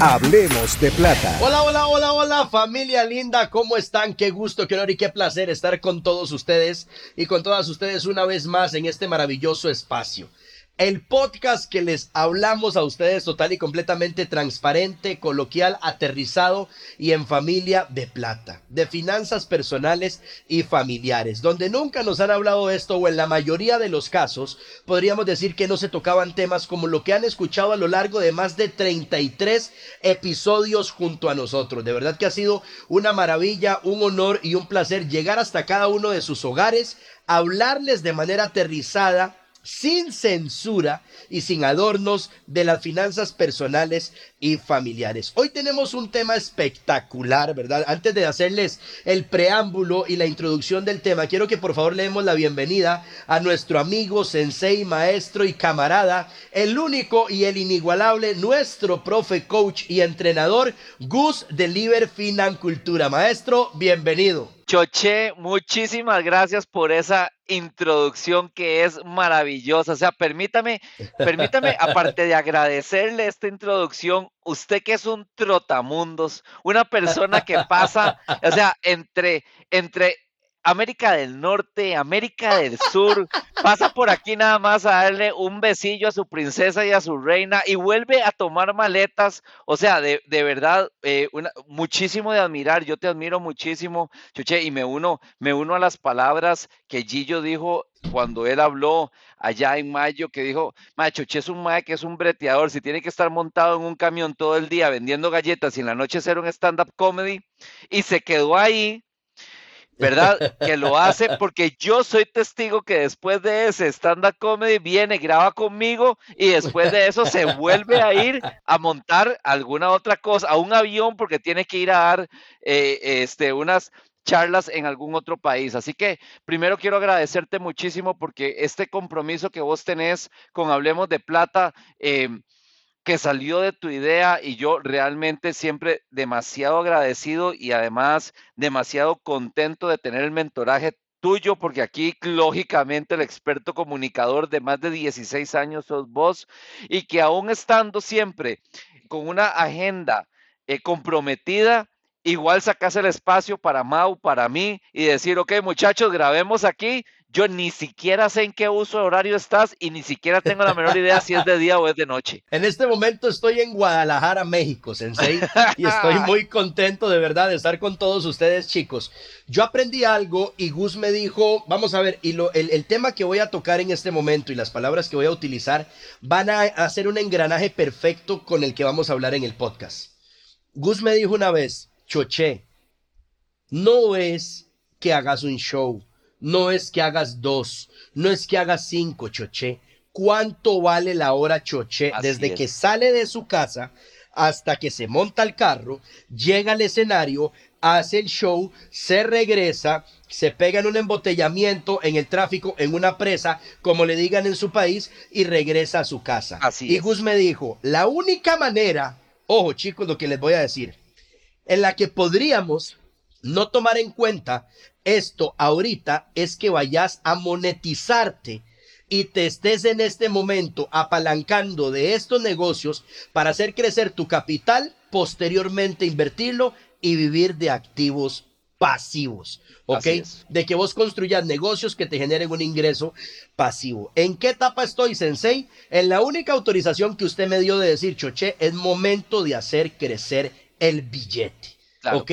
Hablemos de plata. Hola, hola, hola, hola, familia linda, ¿cómo están? Qué gusto, qué honor y qué placer estar con todos ustedes y con todas ustedes una vez más en este maravilloso espacio. El podcast que les hablamos a ustedes total y completamente transparente, coloquial, aterrizado y en familia de plata, de finanzas personales y familiares, donde nunca nos han hablado de esto o en la mayoría de los casos podríamos decir que no se tocaban temas como lo que han escuchado a lo largo de más de 33 episodios junto a nosotros. De verdad que ha sido una maravilla, un honor y un placer llegar hasta cada uno de sus hogares, hablarles de manera aterrizada sin censura y sin adornos de las finanzas personales y familiares. Hoy tenemos un tema espectacular, ¿verdad? Antes de hacerles el preámbulo y la introducción del tema, quiero que por favor le demos la bienvenida a nuestro amigo, sensei, maestro y camarada, el único y el inigualable, nuestro profe, coach y entrenador, Gus de Liber Financultura. Maestro, bienvenido. Choche, muchísimas gracias por esa introducción que es maravillosa. O sea, permítame, permítame, aparte de agradecerle esta introducción, usted que es un trotamundos, una persona que pasa, o sea, entre, entre América del Norte, América del Sur, pasa por aquí nada más a darle un besillo a su princesa y a su reina y vuelve a tomar maletas. O sea, de, verdad, eh, muchísimo de admirar. Yo te admiro muchísimo, Chuche, y me uno, me uno a las palabras que Gillo dijo cuando él habló allá en mayo, que dijo, ma, Chuche es un mae que es un breteador, si tiene que estar montado en un camión todo el día vendiendo galletas y en la noche hacer un stand-up comedy, y se quedó ahí ¿verdad? Que lo hace porque yo soy testigo que después de ese stand-up comedy viene, graba conmigo y después de eso se vuelve a ir a montar alguna otra cosa, a un avión porque tiene que ir a dar eh, este, unas charlas en algún otro país. Así que primero quiero agradecerte muchísimo porque este compromiso que vos tenés con Hablemos de Plata, eh, que salió de tu idea y yo realmente siempre demasiado agradecido y además demasiado contento de tener el mentoraje tuyo, porque aquí lógicamente el experto comunicador de más de 16 años sos vos y que aún estando siempre con una agenda eh, comprometida, igual sacas el espacio para Mau, para mí y decir, ok muchachos, grabemos aquí, yo ni siquiera sé en qué uso horario estás y ni siquiera tengo la menor idea si es de día o es de noche. En este momento estoy en Guadalajara, México, Sensei, y estoy muy contento de verdad de estar con todos ustedes, chicos. Yo aprendí algo y Gus me dijo, vamos a ver, y lo, el, el tema que voy a tocar en este momento y las palabras que voy a utilizar van a hacer un engranaje perfecto con el que vamos a hablar en el podcast. Gus me dijo una vez, Choché, no es que hagas un show no es que hagas dos, no es que hagas cinco, choché. ¿Cuánto vale la hora choché desde que sale de su casa hasta que se monta el carro, llega al escenario, hace el show, se regresa, se pega en un embotellamiento, en el tráfico, en una presa, como le digan en su país, y regresa a su casa. Así y Gus me dijo, la única manera, ojo chicos, lo que les voy a decir, en la que podríamos no tomar en cuenta esto ahorita es que vayas a monetizarte y te estés en este momento apalancando de estos negocios para hacer crecer tu capital, posteriormente invertirlo y vivir de activos pasivos, ¿ok? De que vos construyas negocios que te generen un ingreso pasivo. ¿En qué etapa estoy, Sensei? En la única autorización que usted me dio de decir, Choche, es momento de hacer crecer el billete, Claro. ¿ok?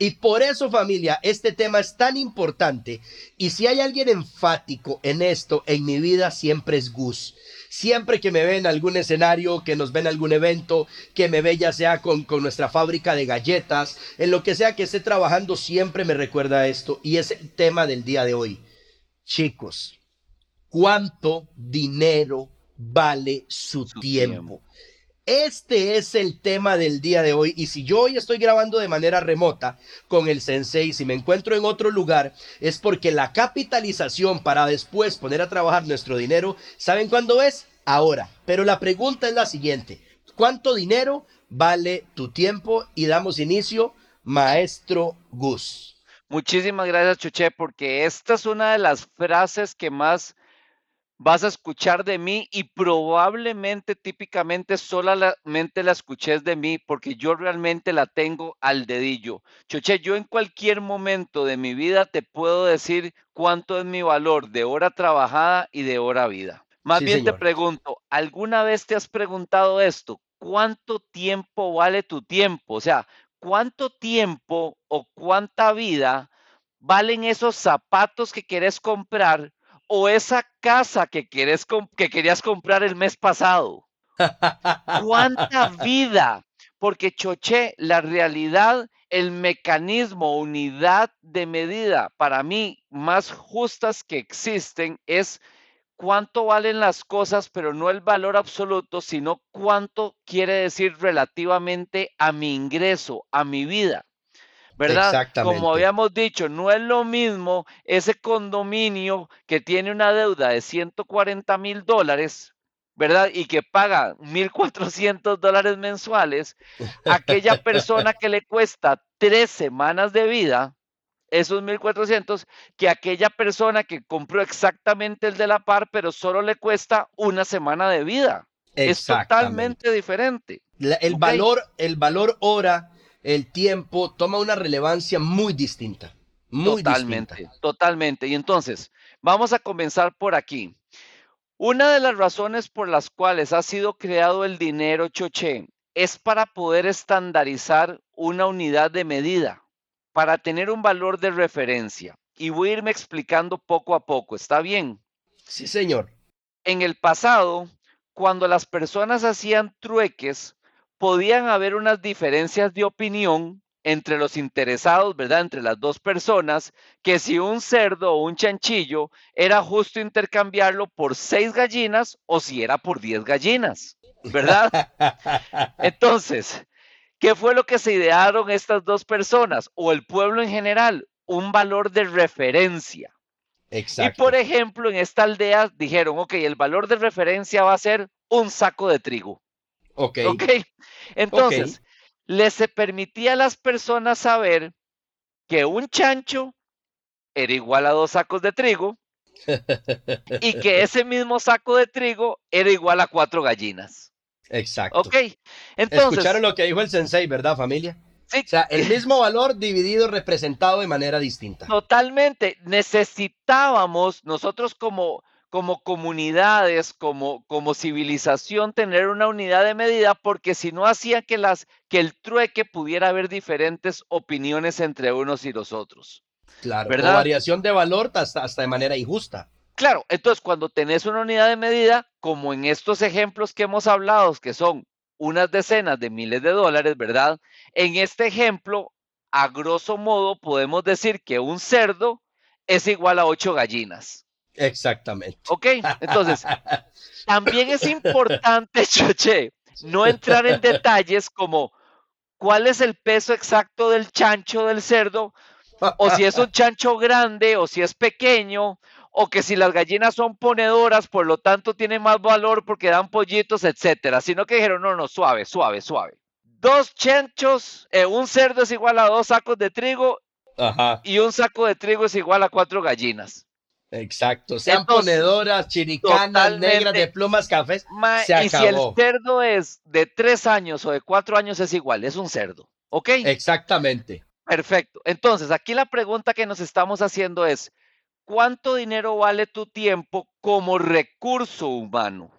Y por eso, familia, este tema es tan importante. Y si hay alguien enfático en esto, en mi vida siempre es Gus. Siempre que me ve en algún escenario, que nos ve en algún evento, que me ve ya sea con, con nuestra fábrica de galletas, en lo que sea que esté trabajando, siempre me recuerda esto. Y es el tema del día de hoy. Chicos, ¿cuánto dinero vale su, Su tiempo? tiempo. Este es el tema del día de hoy y si yo hoy estoy grabando de manera remota con el sensei, si me encuentro en otro lugar, es porque la capitalización para después poner a trabajar nuestro dinero, ¿saben cuándo es? Ahora. Pero la pregunta es la siguiente, ¿cuánto dinero vale tu tiempo? Y damos inicio, maestro Gus. Muchísimas gracias, Chuché, porque esta es una de las frases que más vas a escuchar de mí y probablemente, típicamente, solamente la escuches de mí porque yo realmente la tengo al dedillo. Choche, yo en cualquier momento de mi vida te puedo decir cuánto es mi valor de hora trabajada y de hora vida. Más Sí, bien te pregunto, ¿alguna vez te has preguntado esto? ¿Cuánto tiempo vale tu tiempo? O sea, ¿cuánto tiempo o cuánta vida valen esos zapatos que quieres comprar o esa casa que, quieres que querías comprar el mes pasado? ¿Cuánta vida? Porque Choché, la realidad, el mecanismo, unidad de medida para mí más justas que existen es cuánto valen las cosas, pero no el valor absoluto, sino cuánto quiere decir relativamente a mi ingreso, a mi vida. ¿Verdad? Exactamente. Como habíamos dicho, no es lo mismo ese condominio que tiene una deuda de 140 mil dólares, ¿verdad? Y que paga 1.400 dólares mensuales, aquella persona que le cuesta tres semanas de vida, esos 1.400, que aquella persona que compró exactamente el de la par, pero solo le cuesta una semana de vida. Es totalmente diferente. La- el valor, el valor hora, el tiempo toma una relevancia muy distinta. Muy totalmente, distinta. totalmente. Y entonces, vamos a comenzar por aquí. Una de las razones por las cuales ha sido creado el dinero choché es para poder estandarizar una unidad de medida, para tener un valor de referencia. Y voy a irme explicando poco a poco, ¿está bien? Sí, señor. En el pasado, cuando las personas hacían trueques, podían haber unas diferencias de opinión entre los interesados, ¿verdad? Entre las dos personas, que si un cerdo o un chanchillo era justo intercambiarlo por seis gallinas o si era por diez gallinas, ¿verdad? Entonces, ¿qué fue lo que se idearon estas dos personas o el pueblo en general? Un valor de referencia. Exacto. Y por ejemplo, en esta aldea dijeron, ok, el valor de referencia va a ser un saco de trigo. Ok. Ok. Entonces, les se permitía a las personas saber que un chancho era igual a dos sacos de trigo y que ese mismo saco de trigo era igual a cuatro gallinas. Exacto. Ok. Entonces, Escucharon lo que dijo el sensei, ¿verdad, familia? sí, O sea, el mismo valor dividido, representado de manera distinta. Totalmente. Necesitábamos nosotros como, como comunidades, como, como civilización, tener una unidad de medida porque si no hacía que, las, que el trueque pudiera haber diferentes opiniones entre unos y los otros. Claro. ¿verdad? Variación de valor hasta, hasta de manera injusta. Claro, entonces cuando tenés una unidad de medida, como en estos ejemplos que hemos hablado, que son unas decenas de miles de dólares, ¿verdad? En este ejemplo, a grosso modo, podemos decir que un cerdo es igual a ocho gallinas. Exactamente. ¿Ok? Entonces, también es importante, Choche, no entrar en detalles como cuál es el peso exacto del chancho del cerdo, o si es un chancho grande, o si es pequeño, o que si las gallinas son ponedoras, por lo tanto tienen más valor porque dan pollitos, etcétera. Sino que dijeron, no, no, suave, suave, suave. Dos chanchos, eh, un cerdo es igual a dos sacos de trigo Ajá. y un saco de trigo es igual a cuatro gallinas. Exacto. Sean Entonces, ponedoras, chiricanas, negras, de plumas, cafés. Ma- Se y si el cerdo es de tres años o de cuatro años es igual, es un cerdo. ¿Ok? Exactamente. Perfecto. Entonces, aquí la pregunta que nos estamos haciendo es, ¿cuánto dinero vale tu tiempo como recurso humano?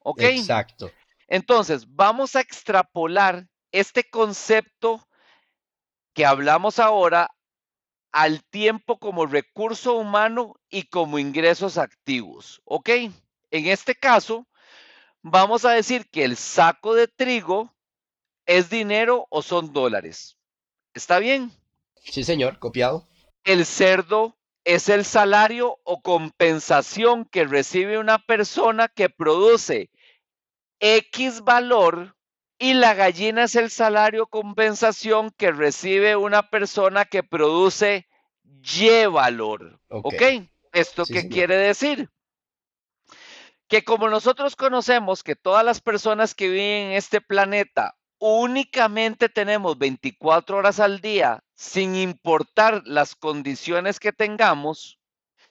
¿Ok? Exacto. Entonces, vamos a extrapolar este concepto que hablamos ahora al tiempo como recurso humano y como ingresos activos. ¿Ok? En este caso, vamos a decir que el saco de trigo es dinero o son dólares. ¿Está bien? Sí, señor, copiado. El cerdo es el salario o compensación que recibe una persona que produce X valor y la gallina es el salario compensación que recibe una persona que produce Y valor. ¿Ok? ¿Esto qué quiere decir? Que como nosotros conocemos que todas las personas que viven en este planeta únicamente tenemos 24 horas al día, sin importar las condiciones que tengamos,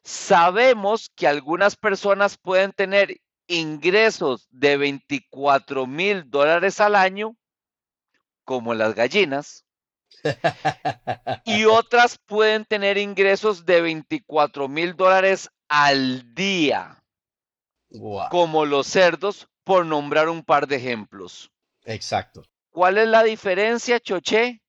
sabemos que algunas personas pueden tener ingresos de 24 mil dólares al año, como las gallinas, y otras pueden tener ingresos de 24 mil dólares al día, como los cerdos, por nombrar un par de ejemplos. Exacto. ¿Cuál es la diferencia, Choché?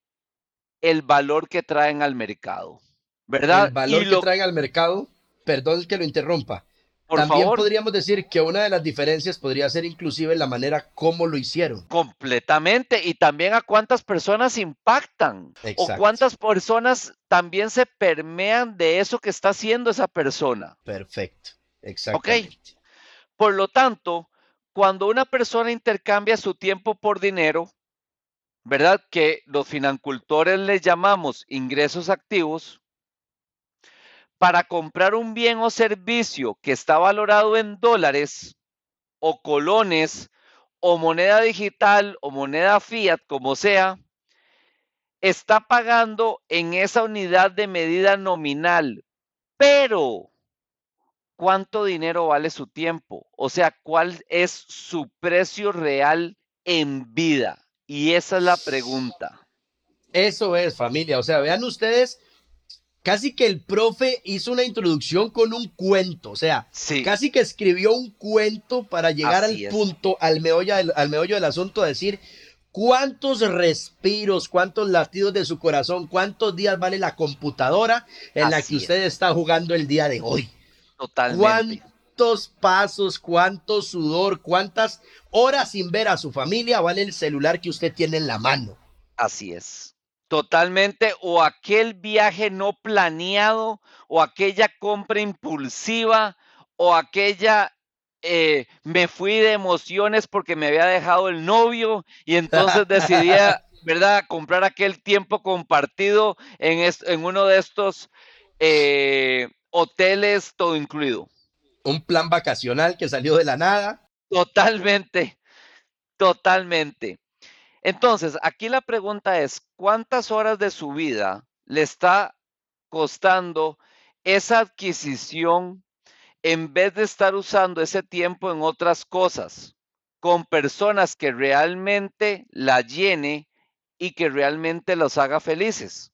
El valor que traen al mercado, ¿verdad? El valor que traen al mercado, perdón que lo interrumpa. También podríamos decir que una de las diferencias podría ser inclusive la manera como lo hicieron. Completamente. Y también a cuántas personas impactan. O cuántas personas también se permean de eso que está haciendo esa persona. Perfecto. Exactamente. Ok. Por lo tanto, cuando una persona intercambia su tiempo por dinero, ¿verdad? Que los financultores les llamamos ingresos activos, para comprar un bien o servicio que está valorado en dólares o colones o moneda digital o moneda fiat, como sea, está pagando en esa unidad de medida nominal. Pero, ¿cuánto dinero vale su tiempo? O sea, ¿cuál es su precio real en vida? Y esa es la pregunta. Eso es, familia. O sea, vean ustedes, casi que el profe hizo una introducción con un cuento. O sea, casi que escribió un cuento para llegar al punto, al meollo, al meollo del asunto, decir cuántos respiros, cuántos latidos de su corazón, cuántos días vale la computadora en la que usted está jugando el día de hoy. Totalmente cuántos pasos, cuánto sudor, cuántas horas sin ver a su familia vale el celular que usted tiene en la mano. Así es. Totalmente. O aquel viaje no planeado, o aquella compra impulsiva, o aquella eh, me fui de emociones porque me había dejado el novio y entonces decidí, ¿verdad?, comprar aquel tiempo compartido en, en uno de estos eh, hoteles todo incluido un plan vacacional que salió de la nada. Totalmente, totalmente. Entonces, aquí la pregunta es, ¿cuántas horas de su vida le está costando esa adquisición en vez de estar usando ese tiempo en otras cosas, con personas que realmente la llene y que realmente los haga felices?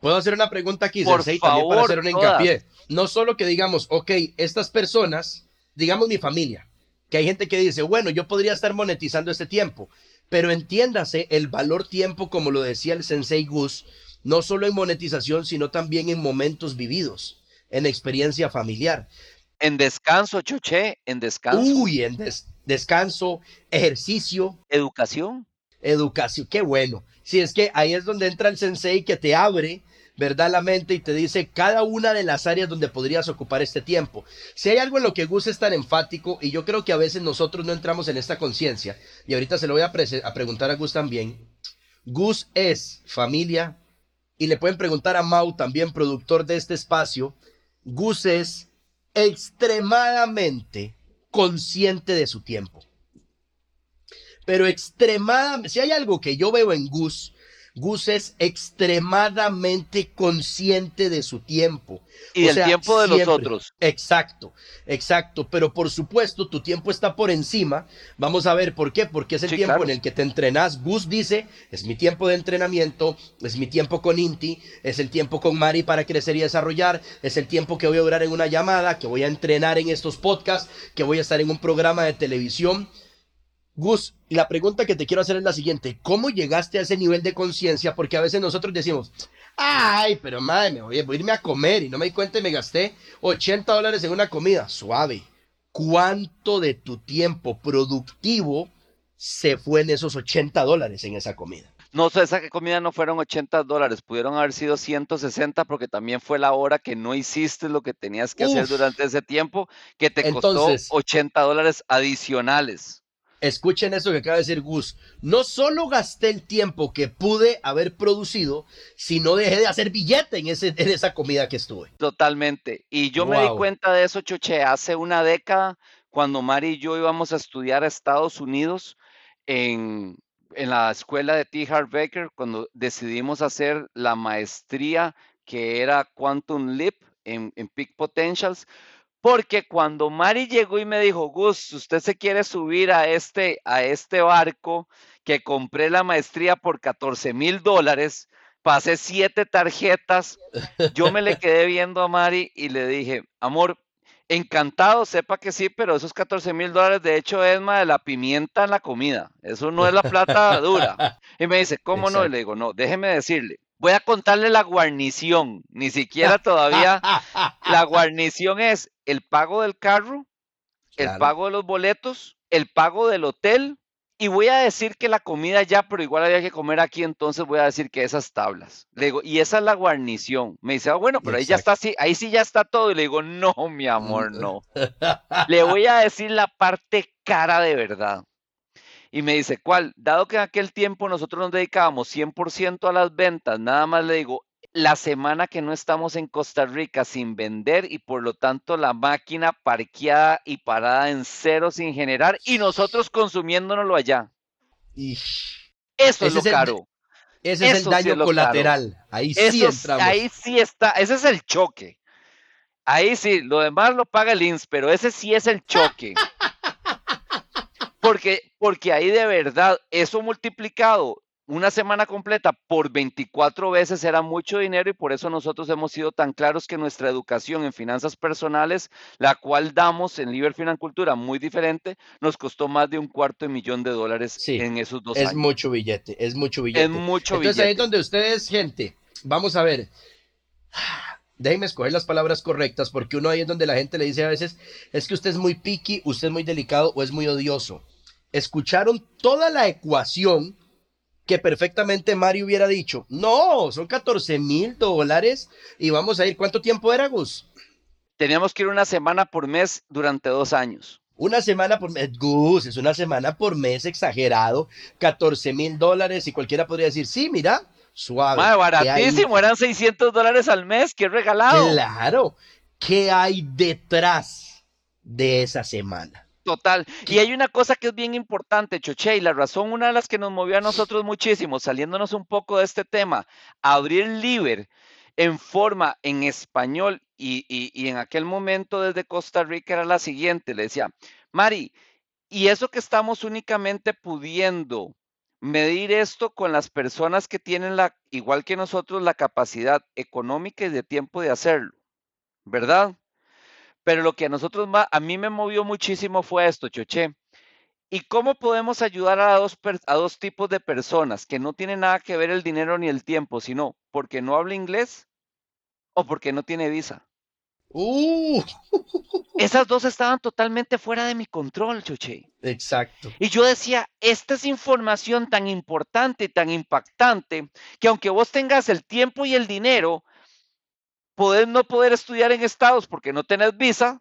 Puedo hacer una pregunta aquí, Por también para hacer un hincapié. No solo que digamos, ok, estas personas, digamos mi familia, que hay gente que dice, bueno, yo podría estar monetizando este tiempo, pero entiéndase el valor tiempo, como lo decía el sensei Gus, no solo en monetización, sino también en momentos vividos, en experiencia familiar. En descanso, Choché, en descanso. Uy, en descanso, ejercicio. Educación. Educación, qué bueno. Si es que ahí es donde entra el sensei que te abre, ¿verdad? La mente y te dice cada una de las áreas donde podrías ocupar este tiempo. Si hay algo en lo que Gus es tan enfático, y yo creo que a veces nosotros no entramos en esta conciencia, y ahorita se lo voy a, a preguntar a Gus también. Gus es familia, y le pueden preguntar a Mau, también productor de este espacio. Gus es extremadamente consciente de su tiempo pero extremadamente, si hay algo que yo veo en Gus, Gus es extremadamente consciente de su tiempo. Y del tiempo de los otros. Exacto, exacto. Pero por supuesto, tu tiempo está por encima. Vamos a ver por qué. Porque es el tiempo en el que te entrenas. Gus dice, es mi tiempo de entrenamiento, es mi tiempo con Inti, es el tiempo con Mari para crecer y desarrollar, es el tiempo que voy a durar en una llamada, que voy a entrenar en estos podcasts, que voy a estar en un programa de televisión. Gus, la pregunta que te quiero hacer es la siguiente. ¿Cómo llegaste a ese nivel de conciencia? Porque a veces nosotros decimos, ay, pero madre, me voy, a irme a comer y no me di cuenta y me gasté 80 dólares en una comida. Suave. ¿Cuánto de tu tiempo productivo se fue en esos 80 dólares en esa comida? No sé, esa comida no fueron 80 dólares, pudieron haber sido 160 porque también fue la hora que no hiciste lo que tenías que hacer durante ese tiempo, que te costó 80 dólares adicionales. Escuchen eso que acaba de decir Gus. No solo gasté el tiempo que pude haber producido, sino dejé de hacer billete en, ese, en esa comida que estuve. Totalmente. Y yo me di cuenta de eso, Choche, hace una década, cuando Mari y yo íbamos a estudiar a Estados Unidos en, en la escuela de T. Hart Baker, cuando decidimos hacer la maestría que era Quantum Leap en, en Peak Potentials porque cuando Mari llegó y me dijo, Gus, usted se quiere subir a este, a este barco que compré la maestría por 14 mil dólares, pasé siete tarjetas, yo me le quedé viendo a Mari y le dije, amor, encantado, sepa que sí, pero esos 14 mil dólares de hecho es más de la pimienta en la comida, eso no es la plata dura. Y me dice, ¿cómo no? Y le digo, no, déjeme decirle, voy a contarle la guarnición, ni siquiera todavía la guarnición es el pago del carro, el pago de los boletos, el pago del hotel, y voy a decir que la comida ya, pero igual había que comer aquí, entonces voy a decir que esas tablas. Le digo, y esa es la guarnición. Me dice, ah, bueno, pero ahí ya está así, ahí sí ya está todo. Y le digo, no, mi amor, no. le voy a decir la parte cara de verdad. Y me dice, ¿cuál? Dado que en aquel tiempo nosotros nos dedicábamos 100% a las ventas, nada más le digo, la semana que no estamos en Costa Rica sin vender y por lo tanto la máquina parqueada y parada en cero sin generar y nosotros consumiéndonoslo allá. Eso es lo caro. ese es el daño colateral. Ahí sí entramos. Ahí sí está, ese es el choque. Ahí sí, lo demás lo paga el INS, pero ese sí es el choque. Porque, porque ahí de verdad, eso multiplicado una semana completa por 24 veces era mucho dinero y por eso nosotros hemos sido tan claros que nuestra educación en finanzas personales, la cual damos en Liber Financultura muy diferente, nos costó más de un cuarto de millón de dólares en esos dos años. Es mucho billete, es mucho billete. Es mucho Entonces ahí donde ustedes, gente, vamos a ver. Déjenme escoger las palabras correctas porque uno ahí es donde la gente le dice a veces, es que usted es muy picky, usted es muy delicado o es muy odioso. Escucharon toda la ecuación que perfectamente Mario hubiera dicho, no, son 14 mil dólares y vamos a ir, ¿cuánto tiempo era, Gus? Teníamos que ir una semana por mes durante dos años. Una semana por mes, Gus, es una semana por mes exagerado, 14 mil dólares y cualquiera podría decir, sí, mira, suave. baratísimo, eran 600 dólares al mes, qué regalado. Claro, ¿qué hay detrás de esa semana? Total. Y hay una cosa que es bien importante, Choche, y la razón, una de las que nos movió a nosotros muchísimo, saliéndonos un poco de este tema, abrir el Liber en forma en español y, y, en aquel momento desde Costa Rica era la siguiente, le decía, Mari, y eso que estamos únicamente pudiendo medir esto con las personas que tienen la, igual que nosotros, la capacidad económica y de tiempo de hacerlo, ¿verdad? Pero lo que a nosotros, a mí me movió muchísimo fue esto, Choche. ¿Y cómo podemos ayudar a dos, a dos tipos de personas que no tienen nada que ver el dinero ni el tiempo, sino porque no habla inglés o porque no tiene visa? Uh. Esas dos estaban totalmente fuera de mi control, Choche. Exacto. Y yo decía, esta es información tan importante y tan impactante que aunque vos tengas el tiempo y el dinero, Podés no poder estudiar en Estados porque no tenés visa,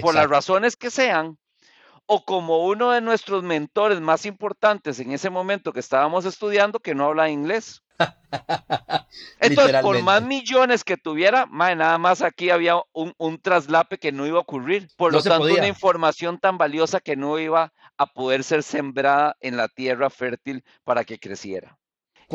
por las razones que sean, o como uno de nuestros mentores más importantes en ese momento que estábamos estudiando que no habla inglés. Entonces, por más millones que tuviera, nada más aquí había un, traslape que no iba a ocurrir. Por lo tanto, una información tan valiosa que no iba a poder ser sembrada en la tierra fértil para que creciera.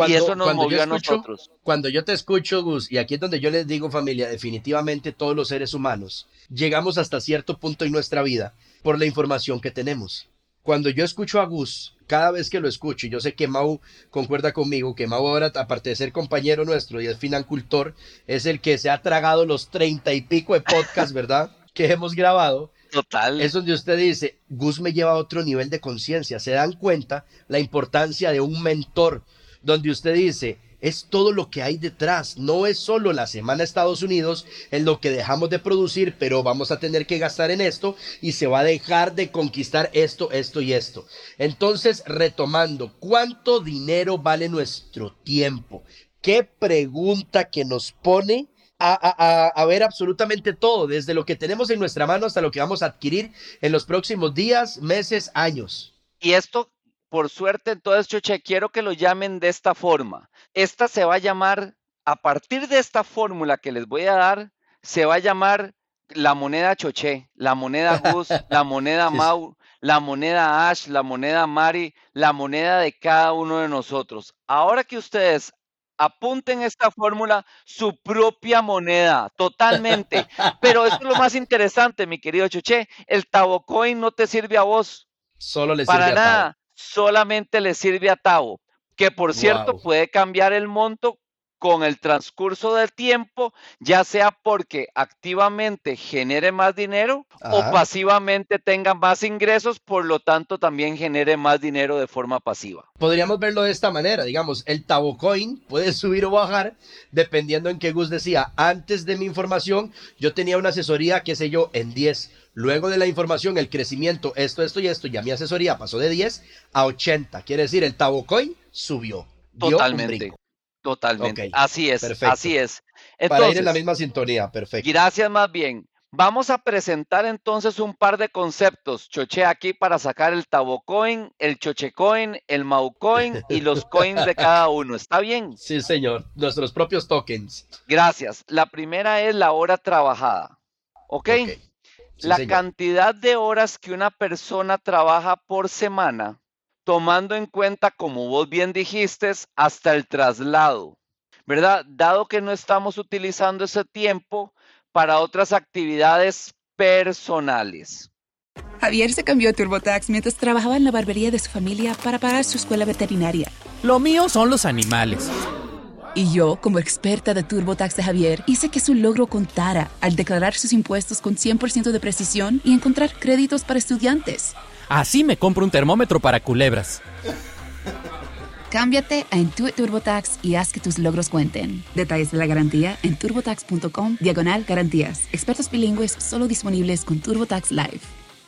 Y eso nos movió a nosotros. Cuando yo te escucho, Gus, y aquí es donde yo les digo, familia, definitivamente todos los seres humanos llegamos hasta cierto punto en nuestra vida por la información que tenemos. Cuando yo escucho a Gus, cada vez que lo escucho, y yo sé que Mau concuerda conmigo, que Mau ahora, aparte de ser compañero nuestro y es financultor, es el que se ha tragado los treinta y pico de podcasts, ¿verdad? que hemos grabado. Total. Es donde usted dice, Gus me lleva a otro nivel de conciencia. Se dan cuenta la importancia de un mentor, donde usted dice, es todo lo que hay detrás. No es solo la semana Estados Unidos en lo que dejamos de producir, pero vamos a tener que gastar en esto y se va a dejar de conquistar esto, esto y esto. Entonces, retomando, ¿cuánto dinero vale nuestro tiempo? ¿Qué pregunta que nos pone? A, a, ver absolutamente todo, desde lo que tenemos en nuestra mano hasta lo que vamos a adquirir en los próximos días, meses, años. Y esto por suerte, entonces, Choche, quiero que lo llamen de esta forma. Esta se va a llamar, a partir de esta fórmula que les voy a dar, se va a llamar la moneda Choche, la moneda Gus, la moneda Mau, la moneda Ash, la moneda Mari, la moneda de cada uno de nosotros. Ahora que ustedes apunten esta fórmula, su propia moneda, totalmente. Pero eso es lo más interesante, mi querido Choche. El Tabocoin no te sirve a vos. Solo le sirve Para nada solamente le sirve a Tavo, que por cierto puede cambiar el monto con el transcurso del tiempo, ya sea porque activamente genere más dinero o pasivamente tenga más ingresos, por lo tanto también genere más dinero de forma pasiva. Podríamos verlo de esta manera, digamos, el Coin puede subir o bajar dependiendo en qué Gus decía. Antes de mi información, yo tenía una asesoría, qué sé yo, en 10. Luego de la información, el crecimiento, esto, esto y esto, ya mi asesoría pasó de 10 a 80. Quiere decir, el Coin subió. Totalmente. Totalmente. Así es, así es. Para ir en la misma sintonía, perfecto. Gracias más bien. Vamos a presentar entonces un par de conceptos, Choche, aquí para sacar el Tabocoin, el Chochecoin, el Maucoin y los coins de cada uno. ¿Está bien? Sí, señor. Nuestros propios tokens. Gracias. La primera es la hora trabajada. ¿Ok? La cantidad de horas que una persona trabaja por semana tomando en cuenta, como vos bien dijiste, hasta el traslado, ¿verdad? Dado que no estamos utilizando ese tiempo para otras actividades personales. Javier se cambió a TurboTax mientras trabajaba en la barbería de su familia para pagar su escuela veterinaria. Lo mío son los animales. Y yo, como experta de TurboTax de Javier, hice que su logro contara al declarar sus impuestos con 100% de precisión y encontrar créditos para estudiantes. Así me compro un termómetro para culebras. Cámbiate a Intuit TurboTax y haz que tus logros cuenten. Detalles de la garantía en turbotax.com diagonal garantías. Expertos bilingües solo disponibles con TurboTax Live.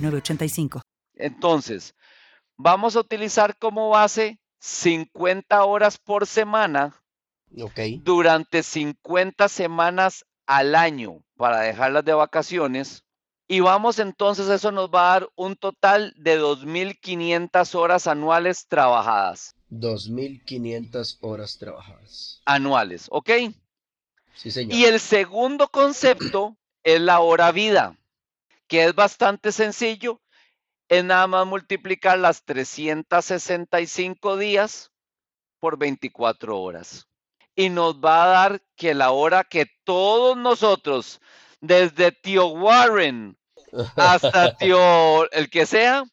9069. Entonces, vamos a utilizar como base 50 horas por semana durante 50 semanas al año para dejarlas de vacaciones. Y vamos entonces, eso nos va a dar un total de 2.500 horas anuales trabajadas. 2.500 horas trabajadas. Anuales, ¿ok? Sí, señor. Y el segundo concepto es la hora vida que es bastante sencillo, es nada más multiplicar las 365 días por 24 horas. Y nos va a dar que la hora que todos nosotros, desde tío Warren hasta tío el que sea,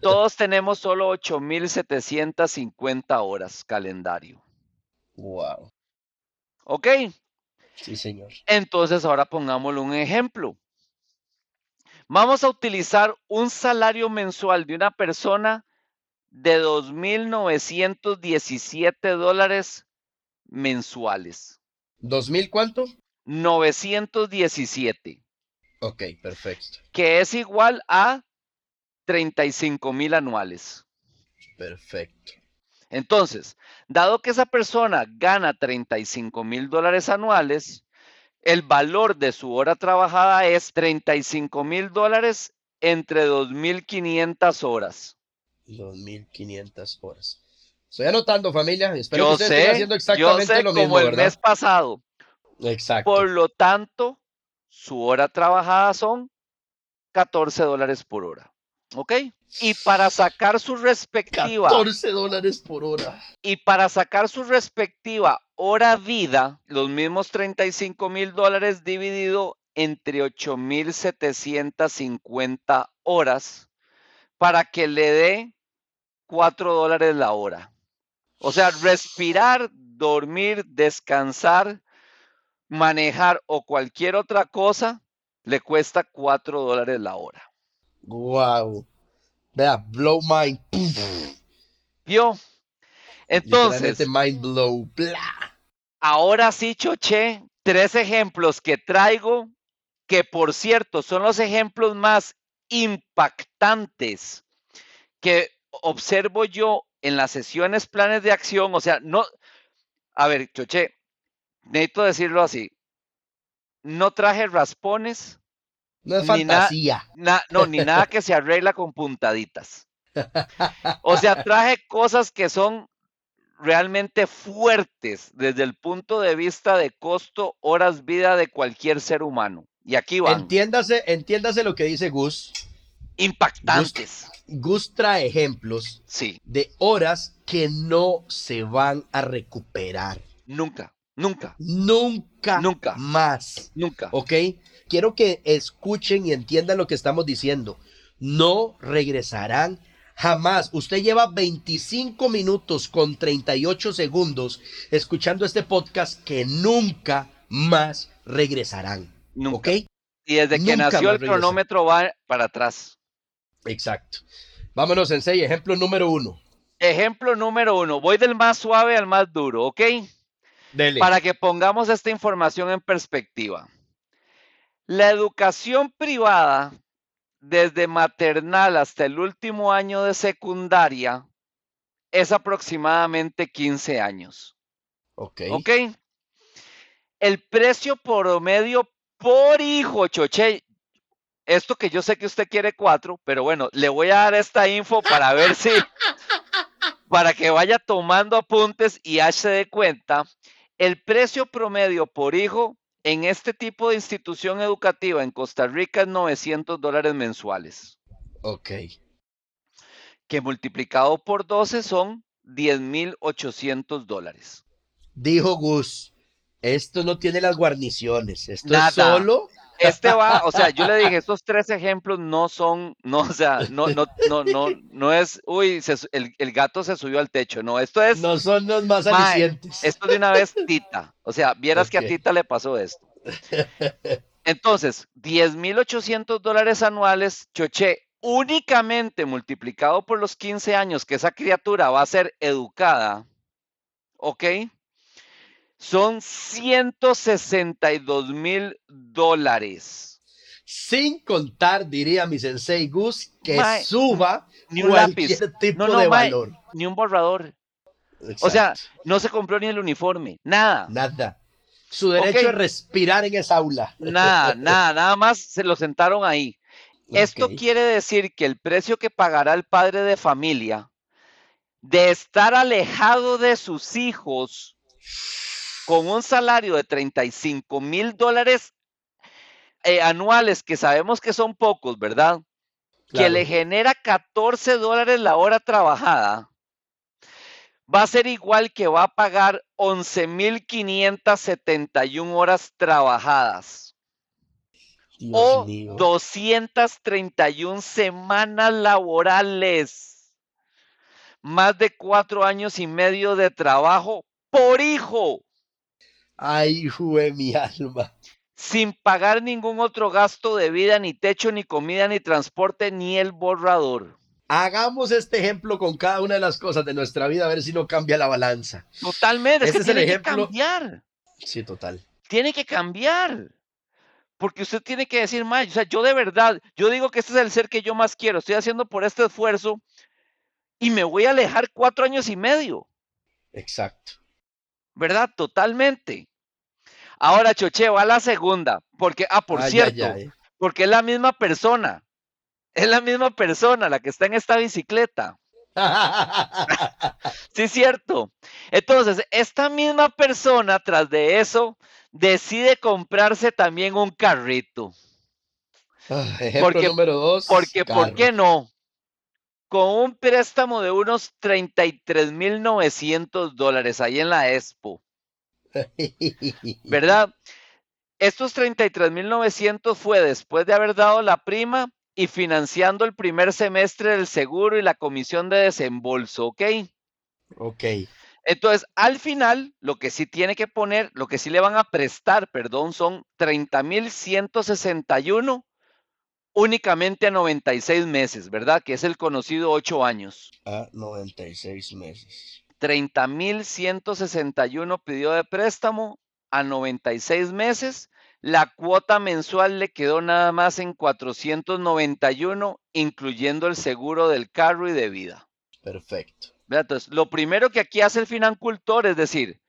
todos tenemos solo 8,750 horas calendario. Wow. ¿Ok? Sí, señor. Entonces ahora pongámosle un ejemplo. Vamos a utilizar un salario mensual de una persona de 2.917 dólares mensuales. ¿2.000 cuánto? 917. Ok, perfecto. Que es igual a 35 mil anuales. Perfecto. Entonces, dado que esa persona gana 35 mil dólares anuales, el valor de su hora trabajada es 35 mil dólares entre 2.500 horas. 2.500 horas. Estoy anotando, familia. Espero Yo que ustedes estén sé, haciendo yo exactamente sé, lo como mismo, el ¿verdad? mes pasado. Exacto. Por lo tanto, su hora trabajada son 14 dólares por hora. ¿Ok? Y para sacar su respectiva 14 dólares por hora. y para sacar su respectiva hora vida, los mismos 35 mil dólares dividido entre 8.750 horas para que le dé 4 dólares la hora. O sea, respirar, dormir, descansar, manejar o cualquier otra cosa le cuesta 4 dólares la hora. Wow. Vea, blow mind. ¿Vio? Entonces, mind blow. Ahora sí, Choché, tres ejemplos que traigo, que por cierto son los ejemplos más impactantes que observo yo en las sesiones planes de acción. O sea, no, a ver, Choché, necesito decirlo así. No traje raspones, No es Ni fantasía. na- no, ni nada que se arregla con puntaditas. O sea, traje cosas que son realmente fuertes desde el punto de vista de costo, horas vida de cualquier ser humano. Y aquí van, Entiéndase, entiéndase lo que dice Gus. impactantes. Gus trae ejemplos Sí, de horas que no se van a recuperar. nunca, nunca, Nunca, Nunca. más. nunca. ¿Ok? Quiero que escuchen y entiendan lo que estamos diciendo. No regresarán jamás. Usted lleva 25 minutos con 38 segundos escuchando este podcast que nunca más regresarán. Nunca. ¿Ok? Y desde que nunca nació más el cronómetro va para atrás. Exacto. Vámonos, Sensei. Ejemplo número uno. Ejemplo número uno. Voy del más suave al más duro, ¿ok? Dele. Para que pongamos esta información en perspectiva. La educación privada, desde maternal hasta el último año de secundaria, es aproximadamente 15 años. Ok. ¿Ok? El precio promedio por hijo, Choche. Esto que yo sé que usted quiere cuatro, pero bueno, le voy a dar esta info para ver si, para que vaya tomando apuntes y se dé cuenta. El precio promedio por hijo en este tipo de institución educativa en Costa Rica es 900 dólares mensuales, Ok. que multiplicado por 12 son 10.800 dólares. Dijo Gus. Esto no tiene las guarniciones. Esto Nada. es solo. Este va, o sea, yo le dije, estos tres ejemplos no son, no, o sea, no, no, no, no, no es, uy, se el, el gato se subió al techo, no, esto es, No son los más alicientes. esto de una vez Tita, o sea, vieras que a. Tita le pasó esto. Entonces, 10.800 dólares anuales, Choché, únicamente multiplicado por los 15 años que esa criatura va a ser educada, ¿ok? Son 162 mil dólares. Sin contar, diría mi sensei Gus, que suba Ni un cualquier lápiz, tipo no, no, de valor. ni un borrador. O sea, no se compró ni el uniforme, nada. nada. Su derecho Ok. es respirar en esa aula. Nada, nada, nada más se lo sentaron ahí. Esto quiere decir que el precio que pagará el padre de familia de estar alejado de sus hijos con un salario de 35 mil dólares eh, anuales, que sabemos que son pocos, ¿verdad? Que le genera 14 dólares la hora trabajada, va a ser igual que va a pagar 11.571 horas trabajadas Dios o mío. 231 semanas laborales. Más de cuatro años y medio de trabajo por hijo, Ay, jue mi alma. sin pagar ningún otro gasto de vida, ni techo, ni comida, ni transporte, ni el borrador. Hagamos este ejemplo con cada una de las cosas de nuestra vida a ver si no cambia la balanza. Totalmente, es Ese que es el tiene que cambiar. Sí, total. tiene que cambiar. Porque usted tiene que decir, "May, o sea, yo de verdad, yo digo que este es el ser que yo más quiero, estoy haciendo por este esfuerzo y me voy a alejar cuatro años y medio. Exacto. ¿Verdad? Totalmente. Ahora, Choche, va a la segunda, porque, ah, por Ay, cierto, ay, ay. porque es la misma persona. Es la misma persona la que está en esta bicicleta. Sí, es cierto. Entonces, esta misma persona, tras de eso, decide comprarse también un carrito. Ah, Ejemplo Porque- número dos. Porque, ¿por qué no? Con un préstamo de unos 33.900 dólares ahí en la Expo, ¿verdad? Estos 33.900 fue después de haber dado la prima y financiando el primer semestre del seguro y la comisión de desembolso, ¿ok? ok. Entonces, al final, lo que sí tiene que poner, lo que sí le van a prestar, perdón, son 30.161 únicamente a 96 meses, ¿verdad? Que es el conocido 8 años. A 96 meses. 30.161 pidió de préstamo a 96 meses. La cuota mensual le quedó nada más en 491, incluyendo el seguro del carro y de vida. Perfecto. Entonces, lo primero que aquí hace el financultor es decir,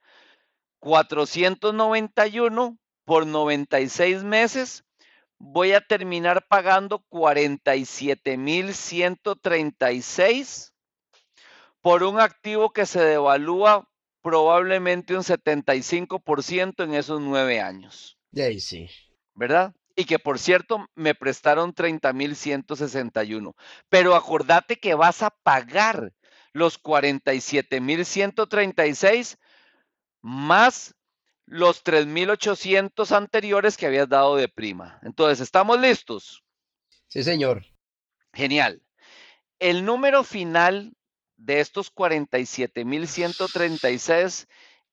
491 por 96 meses, voy a terminar pagando 47,136 por un activo que se devalúa probablemente un 75% en esos nueve años, De ahí sí. ¿verdad? Y que por cierto me prestaron 30,161. Pero acordate que vas a pagar los 47,136 más los 3,800 anteriores que habías dado de prima. Entonces, ¿estamos listos? Sí, señor. Genial. El número final de estos 47,136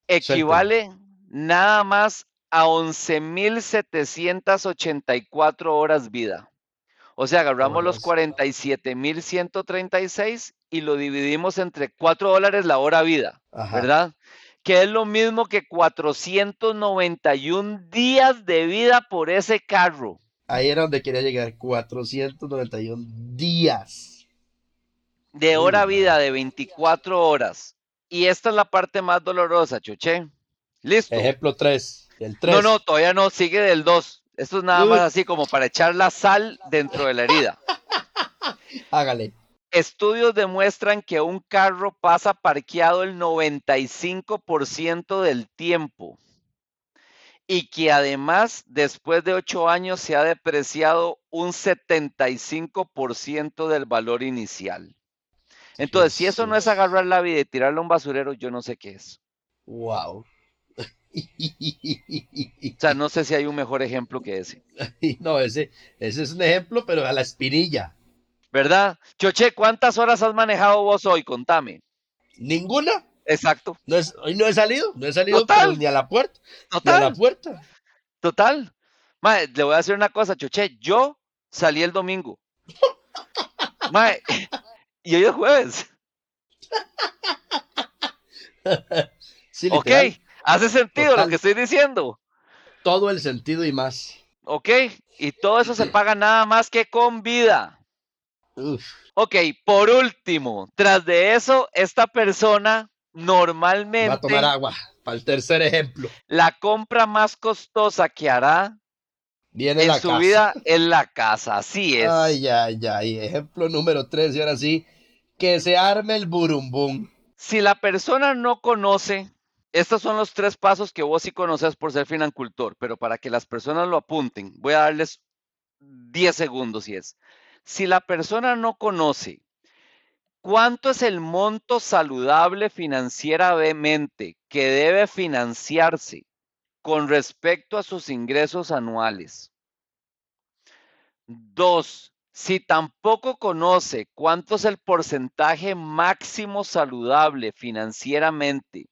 equivale nada más a 11,784 horas vida. O sea, agarramos los Horas. 47,136 y lo dividimos entre 4 dólares la hora vida, Ajá. ¿verdad? Que es lo mismo que 491 días de vida por ese carro. Ahí era donde quería llegar. 491 días. De hora vida de 24 horas. Y esta es la parte más dolorosa, Chuché. ¿Listo? Ejemplo 3. El 3. No, no, todavía no, sigue del 2. Esto es nada más así como para echar la sal dentro de la herida. Hágale. Estudios demuestran que un carro pasa parqueado el 95% del tiempo y que además después de 8 años se ha depreciado un 75% del valor inicial. Entonces, si eso no es agarrar la vida y tirarla a un basurero, yo no sé qué es. Wow. O sea, no sé si hay un mejor ejemplo que ese. no, ese, ese es un ejemplo, pero a la espinilla. ¿Verdad? Choche, ¿cuántas horas has manejado vos hoy? Contame. ¿Ninguna? Exacto. No es, hoy no he salido. No he salido Total. ni a la puerta. Ni a la Total. puerta. Total. Mae, le voy a decir una cosa, Choche. Yo salí el domingo. Mae, y hoy es jueves. Sí, Ok. Hace sentido Total. lo que estoy diciendo. Todo el sentido y más. Ok. Y todo eso se paga nada más que con vida. Uf. Ok, por último, tras de eso, esta persona Va a normalmente tomar agua. Para el tercer ejemplo. la compra más costosa que hará Viene en la su casa. vida es la casa. Así es. Ay, ay, ay. Ejemplo número 3. Y ahora sí. Que se arme el burumbum. Si la persona no conoce, estos son los tres pasos que vos sí conoces por ser financultor, pero para que las personas lo apunten, voy a darles 10 segundos y es. Si la persona no conoce cuánto es el monto saludable financieramente que debe financiarse con respecto a sus ingresos anuales. Dos, si tampoco conoce cuánto es el porcentaje máximo saludable financieramente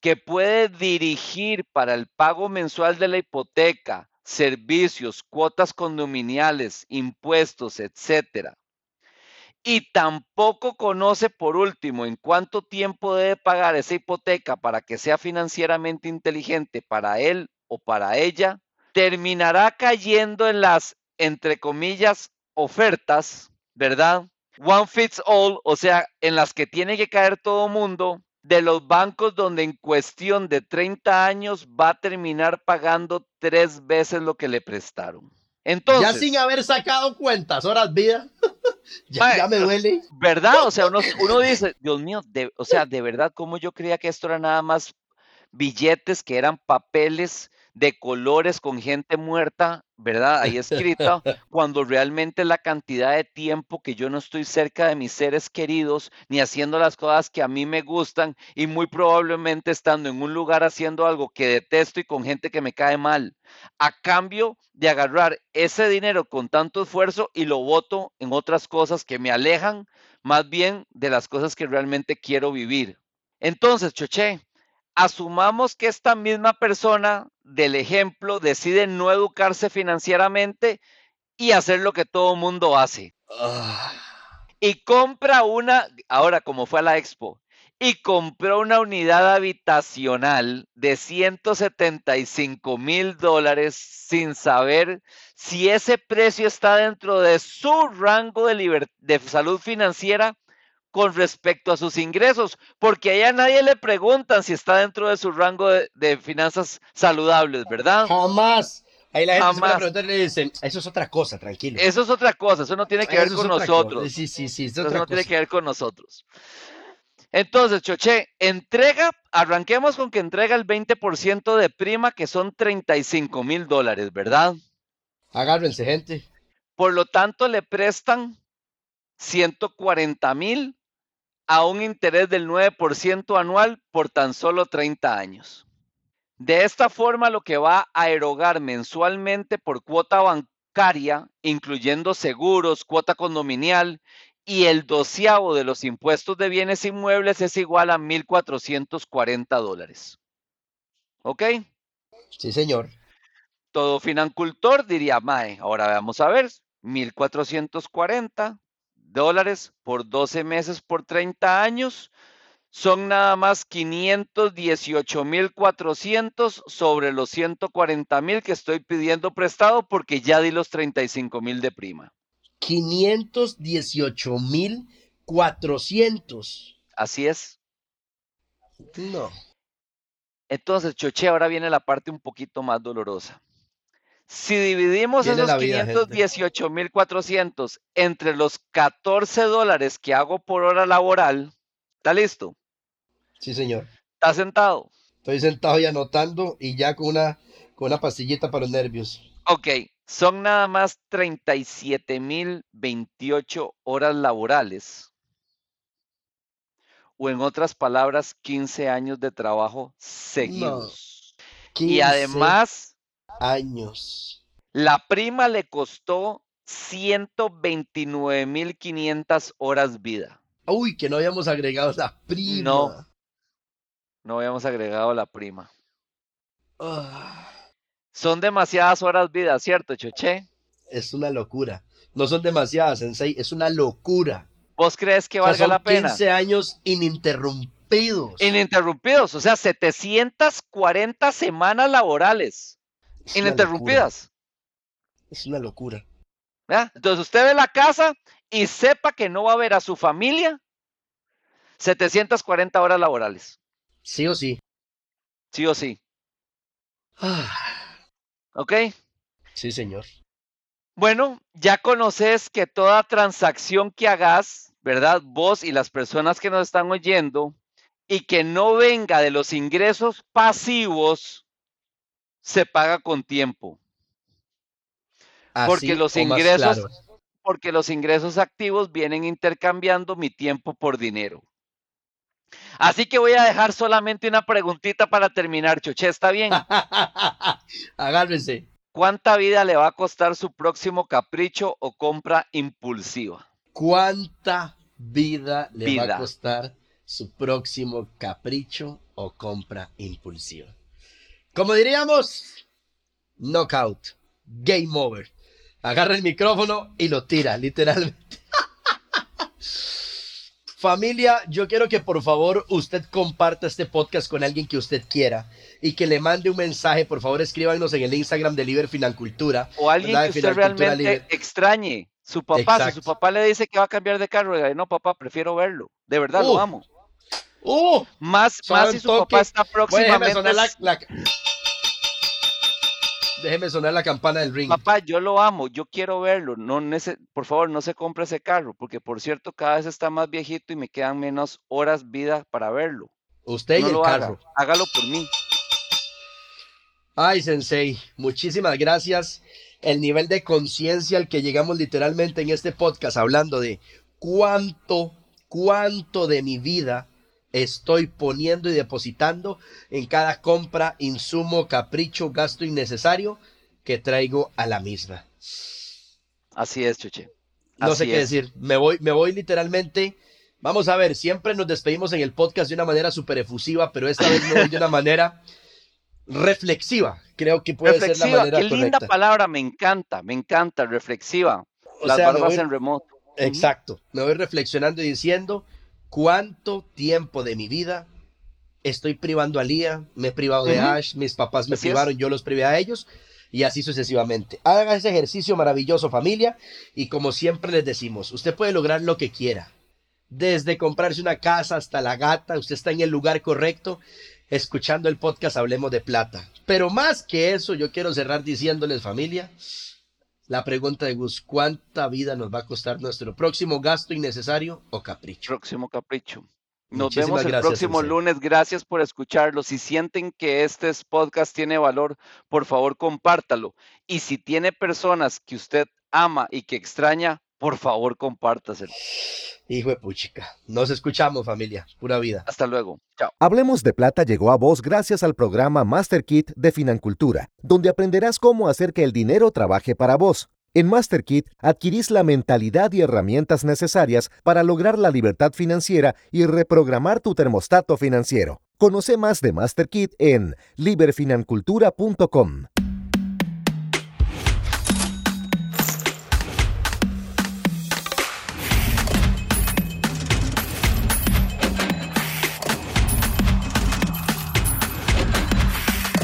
que puede dirigir para el pago mensual de la hipoteca, servicios, cuotas condominiales, impuestos, etcétera. Y tampoco conoce por último en cuánto tiempo debe pagar esa hipoteca para que sea financieramente inteligente para él o para ella, terminará cayendo en las, entre comillas, ofertas, ¿verdad? one fits all, o sea, en las que tiene que caer todo mundo, de los bancos donde en cuestión de 30 años va a terminar pagando tres veces lo que le prestaron. Entonces, ya sin haber sacado cuentas, horas vida. ya, me duele. ¿Verdad? O sea, uno, uno dice, Dios mío, o sea, de verdad, como yo creía que esto era nada más billetes que eran papeles de colores con gente muerta, ¿verdad? Ahí escrita, cuando realmente la cantidad de tiempo que yo no estoy cerca de mis seres queridos, ni haciendo las cosas que a mí me gustan, y muy probablemente estando en un lugar haciendo algo que detesto y con gente que me cae mal, a cambio de agarrar ese dinero con tanto esfuerzo y lo voto en otras cosas que me alejan más bien de las cosas que realmente quiero vivir. Entonces, Choché, asumamos que esta misma persona del ejemplo decide no educarse financieramente y hacer lo que todo mundo hace. Ah. Y compra una, ahora como fue a la expo, y compró una unidad habitacional de 175 mil dólares sin saber si ese precio está dentro de su rango de, de salud financiera con respecto a sus ingresos, porque allá nadie le preguntan si está dentro de su rango de, finanzas saludables, ¿verdad? Jamás. Ahí la gente se le dicen, eso es otra cosa, tranquilo. Eso es otra cosa, eso no tiene que ver con nosotros. Sí, sí, sí, eso no tiene que ver con nosotros. Entonces, Choche, entrega, arranquemos con que entrega el 20% de prima, que son 35 mil dólares, ¿verdad? Agárrense, gente. Por lo tanto, le prestan 140 mil a un interés del 9% anual por tan solo 30 años. De esta forma, lo que va a erogar mensualmente por cuota bancaria, incluyendo seguros, cuota condominial y el doceavo de los impuestos de bienes inmuebles es igual a 1.440 dólares. ¿Ok? Sí, señor. Todo financultor diría, Mae, ahora vamos a ver, 1.440 dólares por 12 meses por 30 años son nada más 518,400 sobre los 140,000 que estoy pidiendo prestado porque ya di los 35,000 de prima. 518,400. Así es. No. Entonces, Choche, ahora viene la parte un poquito más dolorosa. Si dividimos esos 518,400 entre los 14 dólares que hago por hora laboral, ¿está listo? Sí, señor. ¿Está sentado? Estoy sentado y anotando y ya con una, con una pastillita para los nervios. Ok, son nada más 37,028 horas laborales. O en otras palabras, 15 años de trabajo seguidos. Y además años. La prima le costó 129.500 horas vida. Uy, que no habíamos agregado la prima. No, no habíamos agregado la prima. Ah. Son demasiadas horas vida, ¿cierto, Choche? Es una locura. No son demasiadas, Sensei, es una locura. ¿Vos crees que valga la pena? 15 años ininterrumpidos. Ininterrumpidos, o sea, 740 semanas laborales ininterrumpidas. Es una locura. Entonces usted ve la casa y sepa que no va a ver a su familia 740 horas laborales. Sí o sí. Sí o sí. Ah. ¿Ok? Sí, señor. Bueno, ya conoces que toda transacción que hagas, ¿verdad? Vos y las personas que nos están oyendo, y que no venga de los ingresos pasivos, se paga con tiempo. porque los ingresos, porque los ingresos activos vienen intercambiando mi tiempo por dinero. Así que voy a dejar solamente una preguntita para terminar, Choche, ¿está bien? Agárrense. ¿Cuánta vida le va a costar su próximo capricho o compra impulsiva? ¿Cuánta vida le va a costar su próximo capricho o compra impulsiva? Como diríamos, knockout, game over. Agarra el micrófono y lo tira, literalmente. Familia, yo quiero que por favor usted comparta este podcast con alguien que usted quiera y que le mande un mensaje. Por favor, escríbanos en el Instagram de Liber Financultura. O alguien que usted realmente extrañe. Su papá, si su Exacto. papá le dice que va a cambiar de carro, no, papá, prefiero verlo. De verdad, Uh, lo amo. ¡Uh! Más, más si su papá está Bueno, déjeme próximamente. sonar la, la- Déjeme sonar la campana del ring. Papá, yo lo amo, yo quiero verlo. No nece- por favor, no se compre ese carro, porque por cierto, cada vez está más viejito y me quedan menos horas vida para verlo. Usted y el carro. haga, hágalo por mí. Ay, Sensei, muchísimas gracias. El nivel de conciencia al que llegamos literalmente en este podcast, hablando de cuánto, cuánto de mi vida estoy poniendo y depositando en cada compra, insumo, capricho, gasto innecesario que traigo a la misma. Así es, Chuche. No sé qué decir. Me voy, me voy literalmente. Vamos a ver, siempre nos despedimos en el podcast de una manera súper efusiva, pero esta vez me voy de una manera reflexiva. Creo que puede ser la manera qué linda palabra, me encanta, me encanta, reflexiva. O Las sea, me barbas voy- en remoto. Exacto. Me voy reflexionando y diciendo cuánto tiempo de mi vida estoy privando a Lía, me he privado de. Ash, mis papás me Así es. privaron, yo los privé a ellos y así sucesivamente. Haga ese ejercicio maravilloso familia y como siempre les decimos, usted puede lograr lo que quiera. Desde comprarse una casa hasta la gata, usted está en el lugar correcto escuchando el podcast Hablemos de Plata. Pero más que eso, yo quiero cerrar diciéndoles familia, la pregunta de Gus, ¿cuánta vida nos va a costar nuestro próximo gasto innecesario o capricho? Próximo capricho. Nos Muchísimas vemos el gracias, próximo Sensei. lunes. Gracias por escucharlo. Si sienten que este es- podcast tiene valor, por favor compártalo. Y si tiene personas que usted ama y que extraña, por favor compártaselo. Hijo de puchica. Nos escuchamos, familia. Pura vida. Hasta luego. Chao. Hablemos de Plata llegó a vos gracias al programa Master Kit de Financultura, donde aprenderás cómo hacer que el dinero trabaje para vos. En Master Kit adquirís la mentalidad y herramientas necesarias para lograr la libertad financiera y reprogramar tu termostato financiero. Conoce más de Master Kit en liberfinancultura.com.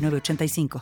906985.